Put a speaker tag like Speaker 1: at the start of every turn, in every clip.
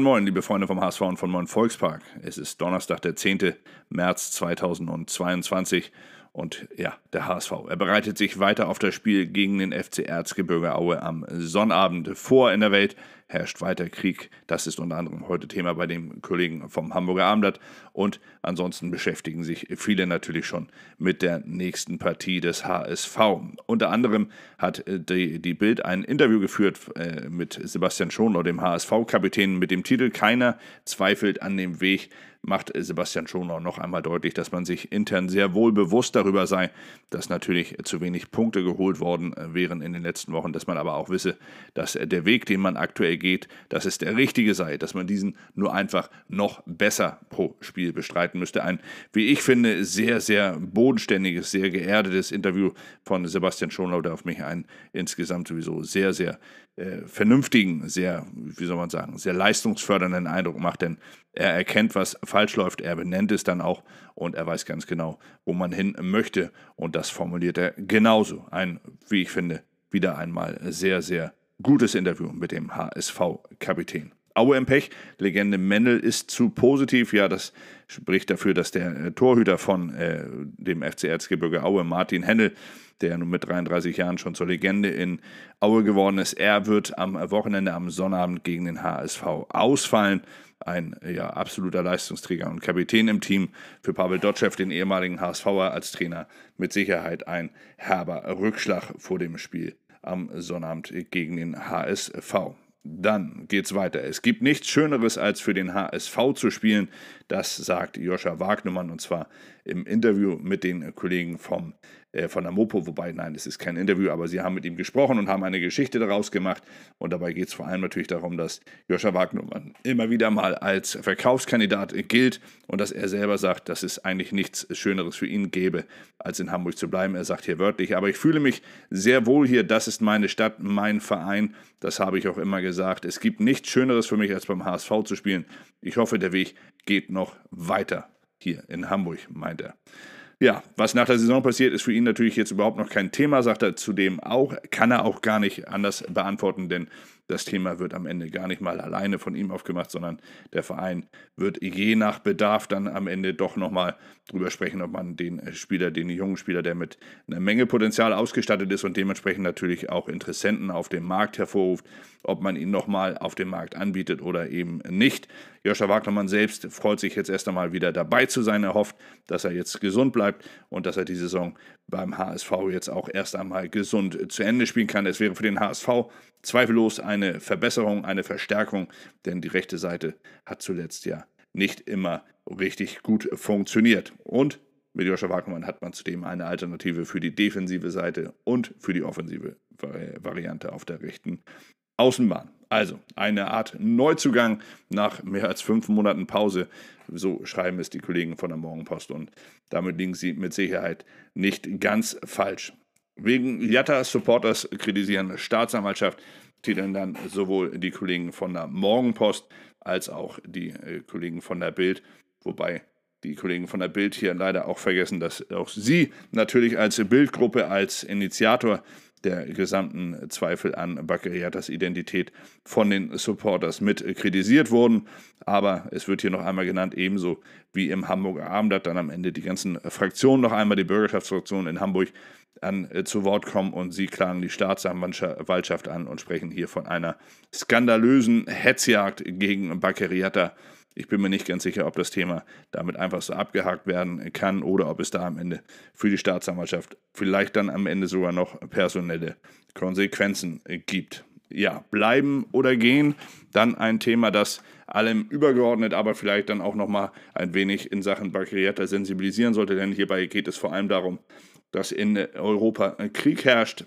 Speaker 1: Moin Moin, liebe Freunde vom HSV und von Moin Volkspark. Es ist Donnerstag, der 10. März 2022 und ja, der HSV. Er bereitet sich weiter auf das Spiel gegen den FC Erzgebirge Aue am Sonnabend vor. In der Welt herrscht weiter Krieg. Das ist unter anderem heute Thema bei dem Kollegen vom Hamburger Abendblatt. Und ansonsten beschäftigen sich viele natürlich schon mit der nächsten Partie des HSV. Unter anderem hat äh, die, die Bild ein Interview geführt äh, mit Sebastian Schonlau, dem HSV-Kapitän, mit dem Titel Keiner zweifelt an dem Weg macht Sebastian Schonau noch einmal deutlich, dass man sich intern sehr wohl bewusst darüber sei, dass natürlich zu wenig Punkte geholt worden wären in den letzten Wochen, dass man aber auch wisse, dass der Weg, den man aktuell geht, dass es der richtige sei, dass man diesen nur einfach noch besser pro Spiel bestreiten müsste. Ein, wie ich finde, sehr, sehr bodenständiges, sehr geerdetes Interview von Sebastian Schonlau, der auf mich einen insgesamt sowieso sehr, sehr äh, vernünftigen, sehr, wie soll man sagen, sehr leistungsfördernden Eindruck macht, denn er erkennt, was falsch läuft, er benennt es dann auch und er weiß ganz genau, wo man hin möchte und das formuliert er genauso. Ein, wie ich finde, wieder einmal sehr, sehr gutes Interview mit dem HSV-Kapitän. Aue im Pech, Legende Mendel ist zu positiv. Ja, das spricht dafür, dass der äh, Torhüter von äh, dem FC Erzgebirge Aue, Martin Hennel, der nun mit 33 Jahren schon zur Legende in Aue geworden ist, er wird am Wochenende, am Sonnabend gegen den HSV ausfallen. Ein ja, absoluter Leistungsträger und Kapitän im Team. Für Pavel Dotschew, den ehemaligen HSVer als Trainer, mit Sicherheit ein herber Rückschlag vor dem Spiel am Sonnabend gegen den HSV. Dann geht's weiter. Es gibt nichts Schöneres, als für den HSV zu spielen. Das sagt Joscha Wagnermann und zwar im Interview mit den Kollegen vom äh, von der Mopo, wobei, nein, es ist kein Interview, aber sie haben mit ihm gesprochen und haben eine Geschichte daraus gemacht. Und dabei geht es vor allem natürlich darum, dass Joscha Wagnermann immer wieder mal als Verkaufskandidat gilt und dass er selber sagt, dass es eigentlich nichts Schöneres für ihn gäbe, als in Hamburg zu bleiben. Er sagt hier wörtlich, aber ich fühle mich sehr wohl hier, das ist meine Stadt, mein Verein, das habe ich auch immer gesagt. Es gibt nichts Schöneres für mich, als beim HSV zu spielen. Ich hoffe, der Weg geht noch weiter hier in Hamburg, meint er. Ja, was nach der Saison passiert, ist für ihn natürlich jetzt überhaupt noch kein Thema, sagt er. Zudem auch, kann er auch gar nicht anders beantworten, denn das Thema wird am Ende gar nicht mal alleine von ihm aufgemacht, sondern der Verein wird je nach Bedarf dann am Ende doch nochmal drüber sprechen, ob man den Spieler, den jungen Spieler, der mit einer Menge Potenzial ausgestattet ist und dementsprechend natürlich auch Interessenten auf dem Markt hervorruft, ob man ihn nochmal auf dem Markt anbietet oder eben nicht. Joscha Wagnermann selbst freut sich jetzt erst einmal wieder dabei zu sein. Er hofft, dass er jetzt gesund bleibt und dass er die Saison beim HSV jetzt auch erst einmal gesund zu Ende spielen kann. Es wäre für den HSV zweifellos eine Verbesserung, eine Verstärkung, denn die rechte Seite hat zuletzt ja nicht immer richtig gut funktioniert. Und mit Joscha Wagnermann hat man zudem eine Alternative für die defensive Seite und für die offensive Variante auf der rechten Außenbahn. Also eine Art Neuzugang nach mehr als fünf Monaten Pause. So schreiben es die Kollegen von der Morgenpost und damit liegen sie mit Sicherheit nicht ganz falsch. Wegen Jatta-Supporters kritisieren Staatsanwaltschaft titeln dann sowohl die Kollegen von der Morgenpost als auch die äh, Kollegen von der Bild, wobei die Kollegen von der Bild hier leider auch vergessen, dass auch sie natürlich als Bildgruppe, als Initiator der gesamten Zweifel an Bakariatas Identität von den Supporters mit kritisiert wurden. Aber es wird hier noch einmal genannt, ebenso wie im Hamburger Abendblatt dann am Ende die ganzen Fraktionen noch einmal, die Bürgerschaftsfraktion in Hamburg, an, äh, zu Wort kommen und sie klagen die Staatsanwaltschaft an und sprechen hier von einer skandalösen Hetzjagd gegen Bakariata ich bin mir nicht ganz sicher, ob das Thema damit einfach so abgehakt werden kann oder ob es da am Ende für die Staatsanwaltschaft vielleicht dann am Ende sogar noch personelle Konsequenzen gibt. Ja, bleiben oder gehen, dann ein Thema, das allem übergeordnet, aber vielleicht dann auch nochmal ein wenig in Sachen Bakteriata sensibilisieren sollte, denn hierbei geht es vor allem darum, dass in Europa Krieg herrscht,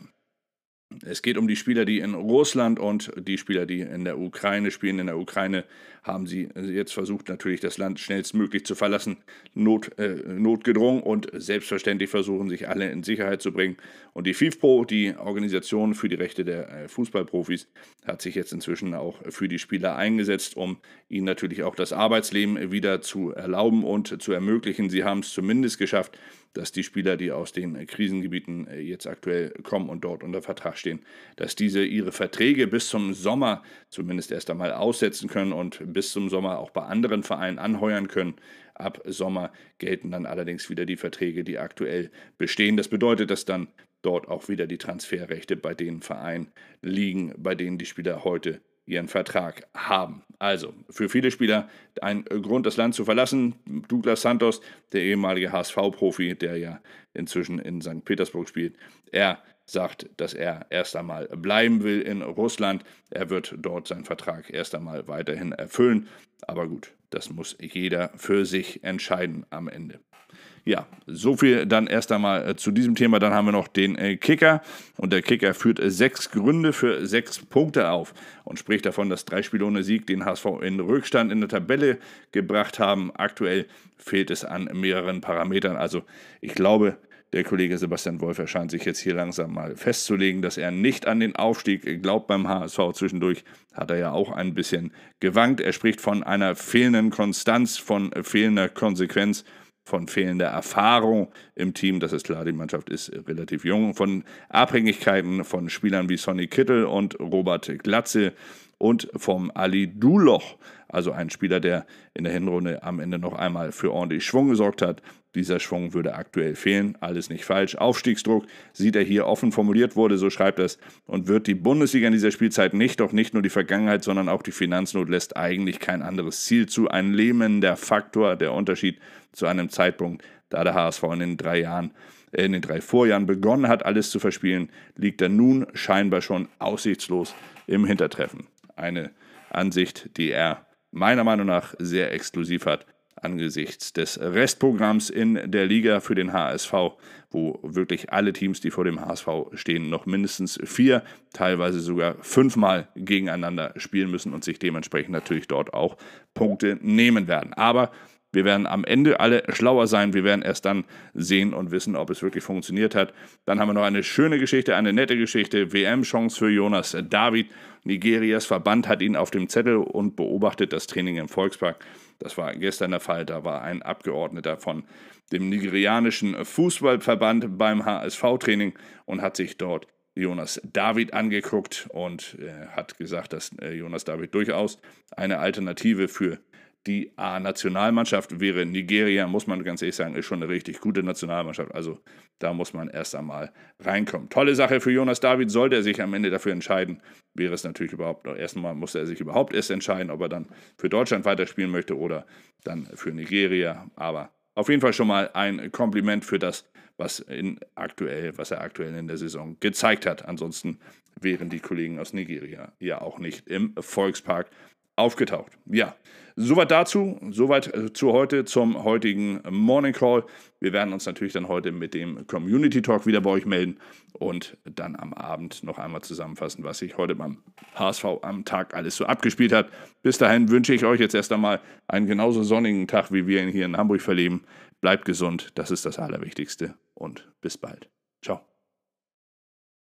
Speaker 1: es geht um die Spieler, die in Russland und die Spieler, die in der Ukraine spielen. In der Ukraine haben sie jetzt versucht, natürlich das Land schnellstmöglich zu verlassen, Not, äh, notgedrungen und selbstverständlich versuchen, sich alle in Sicherheit zu bringen. Und die FIFPro, die Organisation für die Rechte der äh, Fußballprofis, hat sich jetzt inzwischen auch für die Spieler eingesetzt, um ihnen natürlich auch das Arbeitsleben wieder zu erlauben und zu ermöglichen. Sie haben es zumindest geschafft, dass die Spieler, die aus den Krisengebieten äh, jetzt aktuell kommen und dort unter Vertrag stehen, dass diese ihre Verträge bis zum Sommer zumindest erst einmal aussetzen können und bis zum Sommer auch bei anderen Vereinen anheuern können. Ab Sommer gelten dann allerdings wieder die Verträge, die aktuell bestehen. Das bedeutet, dass dann dort auch wieder die Transferrechte bei den Vereinen liegen, bei denen die Spieler heute ihren Vertrag haben. Also für viele Spieler ein Grund, das Land zu verlassen. Douglas Santos, der ehemalige HSV-Profi, der ja inzwischen in St. Petersburg spielt, er sagt, dass er erst einmal bleiben will in Russland. Er wird dort seinen Vertrag erst einmal weiterhin erfüllen. Aber gut, das muss jeder für sich entscheiden am Ende. Ja, so viel dann erst einmal äh, zu diesem Thema. Dann haben wir noch den äh, Kicker. Und der Kicker führt äh, sechs Gründe für sechs Punkte auf und spricht davon, dass drei Spiele ohne Sieg den HSV in Rückstand in der Tabelle gebracht haben. Aktuell fehlt es an mehreren Parametern. Also ich glaube, der Kollege Sebastian Wolf erscheint sich jetzt hier langsam mal festzulegen, dass er nicht an den Aufstieg glaubt beim HSV. Zwischendurch hat er ja auch ein bisschen gewankt. Er spricht von einer fehlenden Konstanz, von fehlender Konsequenz von fehlender Erfahrung im Team, das ist klar, die Mannschaft ist relativ jung, von Abhängigkeiten von Spielern wie Sonny Kittel und Robert Glatze und vom Ali Duloch, also ein Spieler, der in der Hinrunde am Ende noch einmal für ordentlich Schwung gesorgt hat. Dieser Schwung würde aktuell fehlen, alles nicht falsch. Aufstiegsdruck sieht er hier offen formuliert wurde, so schreibt es, und wird die Bundesliga in dieser Spielzeit nicht, doch nicht nur die Vergangenheit, sondern auch die Finanznot lässt eigentlich kein anderes Ziel zu. Ein lähmender Faktor, der Unterschied zu einem Zeitpunkt, da der HSV in den drei Jahren äh, in den drei Vorjahren begonnen hat, alles zu verspielen, liegt er nun scheinbar schon aussichtslos im Hintertreffen. Eine Ansicht, die er meiner Meinung nach sehr exklusiv hat angesichts des Restprogramms in der Liga für den HSV, wo wirklich alle Teams, die vor dem HSV stehen, noch mindestens vier, teilweise sogar fünfmal gegeneinander spielen müssen und sich dementsprechend natürlich dort auch Punkte nehmen werden. Aber wir werden am Ende alle schlauer sein. Wir werden erst dann sehen und wissen, ob es wirklich funktioniert hat. Dann haben wir noch eine schöne Geschichte, eine nette Geschichte. WM-Chance für Jonas David. Nigerias Verband hat ihn auf dem Zettel und beobachtet das Training im Volkspark. Das war gestern der Fall. Da war ein Abgeordneter von dem nigerianischen Fußballverband beim HSV-Training und hat sich dort Jonas David angeguckt und äh, hat gesagt, dass äh, Jonas David durchaus eine Alternative für die A-Nationalmannschaft wäre Nigeria, muss man ganz ehrlich sagen, ist schon eine richtig gute Nationalmannschaft. Also da muss man erst einmal reinkommen. Tolle Sache für Jonas David. Sollte er sich am Ende dafür entscheiden, wäre es natürlich überhaupt, erstmal muss er sich überhaupt erst entscheiden, ob er dann für Deutschland weiterspielen möchte oder dann für Nigeria. Aber auf jeden Fall schon mal ein Kompliment für das, was, in aktuell, was er aktuell in der Saison gezeigt hat. Ansonsten wären die Kollegen aus Nigeria ja auch nicht im Volkspark aufgetaucht. Ja, soweit dazu, soweit äh, zu heute zum heutigen Morning Call. Wir werden uns natürlich dann heute mit dem Community Talk wieder bei euch melden und dann am Abend noch einmal zusammenfassen, was sich heute beim HSV am Tag alles so abgespielt hat. Bis dahin wünsche ich euch jetzt erst einmal einen genauso sonnigen Tag, wie wir ihn hier in Hamburg verleben. Bleibt gesund, das ist das Allerwichtigste und bis bald. Ciao.